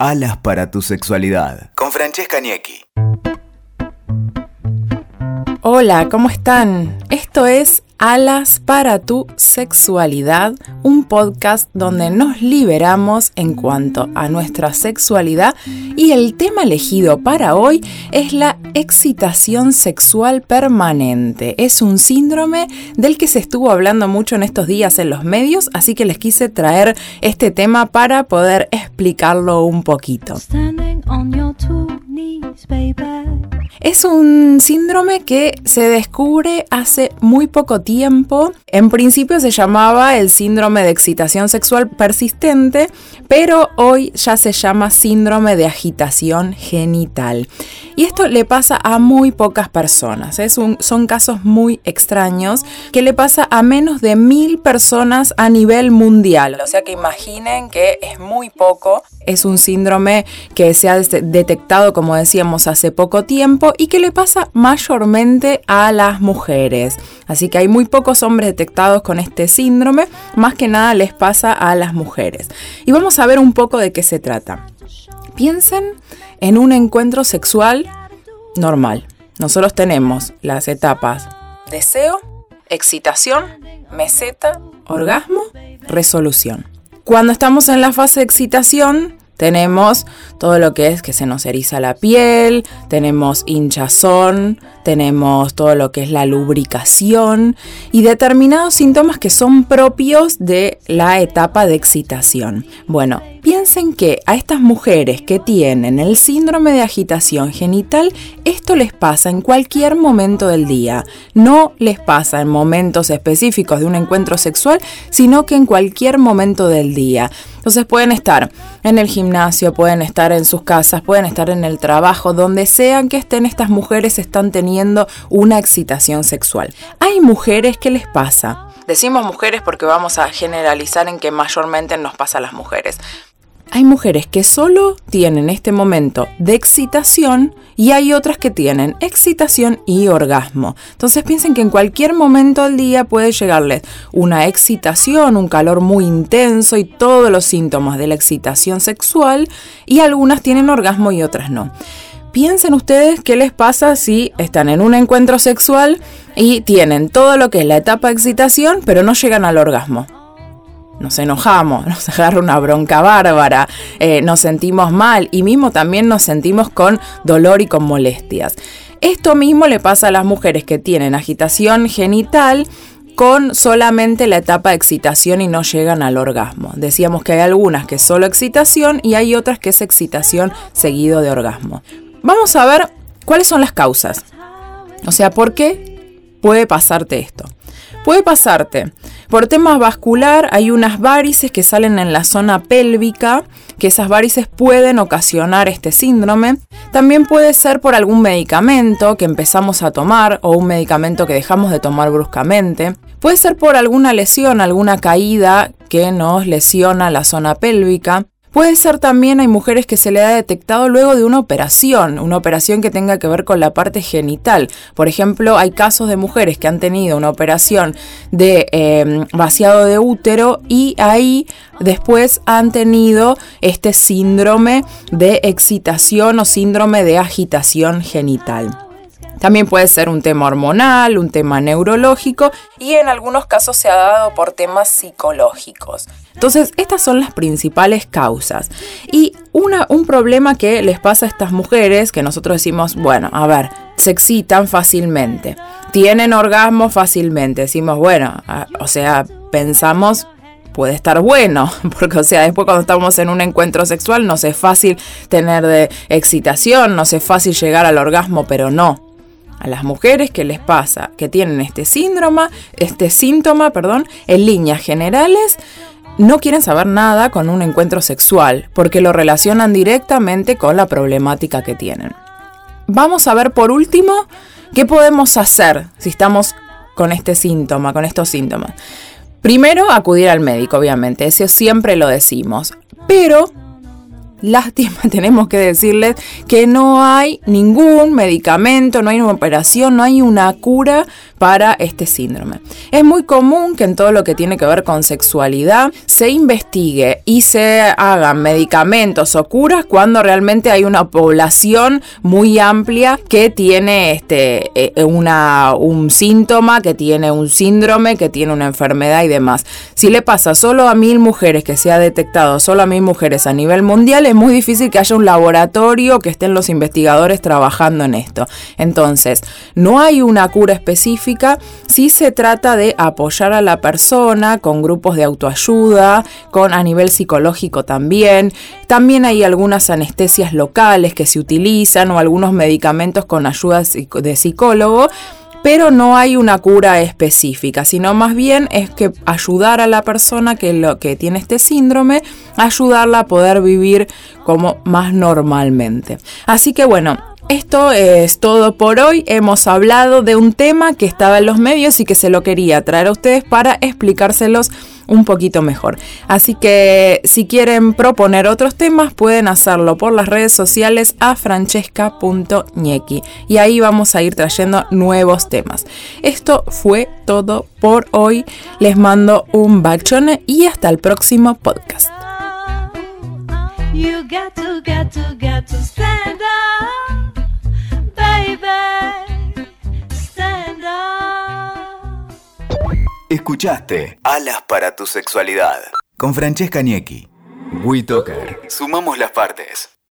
Alas para tu sexualidad. Con Francesca Niecki. Hola, ¿cómo están? Esto es Alas para tu sexualidad, un podcast donde nos liberamos en cuanto a nuestra sexualidad y el tema elegido para hoy es la excitación sexual permanente. Es un síndrome del que se estuvo hablando mucho en estos días en los medios, así que les quise traer este tema para poder explicarlo un poquito. Es un síndrome que se descubre hace muy poco tiempo. En principio se llamaba el síndrome de excitación sexual persistente, pero hoy ya se llama síndrome de agitación genital. Y esto le pasa a muy pocas personas. ¿eh? son casos muy extraños que le pasa a menos de mil personas a nivel mundial. O sea que imaginen que es muy poco. Es un síndrome que se ha detectado, como decíamos, hace poco tiempo y que le pasa mayormente a las mujeres. Así que hay muy pocos hombres detectados con este síndrome, más que nada les pasa a las mujeres. Y vamos a ver un poco de qué se trata. Piensen en un encuentro sexual normal. Nosotros tenemos las etapas deseo, excitación, meseta, orgasmo, resolución. Cuando estamos en la fase de excitación, tenemos todo lo que es que se nos eriza la piel, tenemos hinchazón, tenemos todo lo que es la lubricación y determinados síntomas que son propios de la etapa de excitación. Bueno, piensen que a estas mujeres que tienen el síndrome de agitación genital, esto les pasa en cualquier momento del día. No les pasa en momentos específicos de un encuentro sexual, sino que en cualquier momento del día. Entonces pueden estar en el gimnasio, pueden estar en sus casas, pueden estar en el trabajo, donde sean que estén estas mujeres están teniendo una excitación sexual. Hay mujeres que les pasa. Decimos mujeres porque vamos a generalizar en que mayormente nos pasa a las mujeres hay mujeres que solo tienen este momento de excitación y hay otras que tienen excitación y orgasmo. Entonces piensen que en cualquier momento del día puede llegarles una excitación, un calor muy intenso y todos los síntomas de la excitación sexual y algunas tienen orgasmo y otras no. Piensen ustedes qué les pasa si están en un encuentro sexual y tienen todo lo que es la etapa de excitación pero no llegan al orgasmo nos enojamos, nos agarra una bronca bárbara, eh, nos sentimos mal y mismo también nos sentimos con dolor y con molestias. Esto mismo le pasa a las mujeres que tienen agitación genital con solamente la etapa de excitación y no llegan al orgasmo. Decíamos que hay algunas que es solo excitación y hay otras que es excitación seguido de orgasmo. Vamos a ver cuáles son las causas. O sea, ¿por qué puede pasarte esto? Puede pasarte por temas vascular, hay unas varices que salen en la zona pélvica, que esas varices pueden ocasionar este síndrome. También puede ser por algún medicamento que empezamos a tomar o un medicamento que dejamos de tomar bruscamente. Puede ser por alguna lesión, alguna caída que nos lesiona la zona pélvica. Puede ser también, hay mujeres que se le ha detectado luego de una operación, una operación que tenga que ver con la parte genital. Por ejemplo, hay casos de mujeres que han tenido una operación de em, vaciado de útero y ahí después han tenido este síndrome de excitación o síndrome de agitación genital. También puede ser un tema hormonal, un tema neurológico y en algunos casos se ha dado por temas psicológicos. Entonces, estas son las principales causas. Y una, un problema que les pasa a estas mujeres, que nosotros decimos, bueno, a ver, se excitan fácilmente, tienen orgasmo fácilmente, decimos, bueno, o sea, pensamos puede estar bueno, porque o sea, después cuando estamos en un encuentro sexual nos es fácil tener de excitación, nos es fácil llegar al orgasmo, pero no a las mujeres que les pasa, que tienen este síndrome, este síntoma, perdón, en líneas generales, no quieren saber nada con un encuentro sexual, porque lo relacionan directamente con la problemática que tienen. Vamos a ver por último qué podemos hacer si estamos con este síntoma, con estos síntomas. Primero, acudir al médico, obviamente, eso siempre lo decimos, pero lástima tenemos que decirles que no hay ningún medicamento, no hay una operación, no hay una cura para este síndrome. Es muy común que en todo lo que tiene que ver con sexualidad se investigue y se hagan medicamentos o curas cuando realmente hay una población muy amplia que tiene este, eh, una, un síntoma, que tiene un síndrome, que tiene una enfermedad y demás. Si le pasa solo a mil mujeres que se ha detectado, solo a mil mujeres a nivel mundial, es muy difícil que haya un laboratorio que estén los investigadores trabajando en esto. Entonces, no hay una cura específica, sí se trata de apoyar a la persona con grupos de autoayuda, con a nivel psicológico también. También hay algunas anestesias locales que se utilizan o algunos medicamentos con ayuda de psicólogo pero no hay una cura específica, sino más bien es que ayudar a la persona que, lo, que tiene este síndrome, ayudarla a poder vivir como más normalmente. Así que bueno, esto es todo por hoy. Hemos hablado de un tema que estaba en los medios y que se lo quería traer a ustedes para explicárselos un poquito mejor. Así que si quieren proponer otros temas pueden hacerlo por las redes sociales a francesca.ñequi y ahí vamos a ir trayendo nuevos temas. Esto fue todo por hoy. Les mando un bachone y hasta el próximo podcast. Escuchaste Alas para tu sexualidad con Francesca Niecki. WeToker. Sumamos las partes.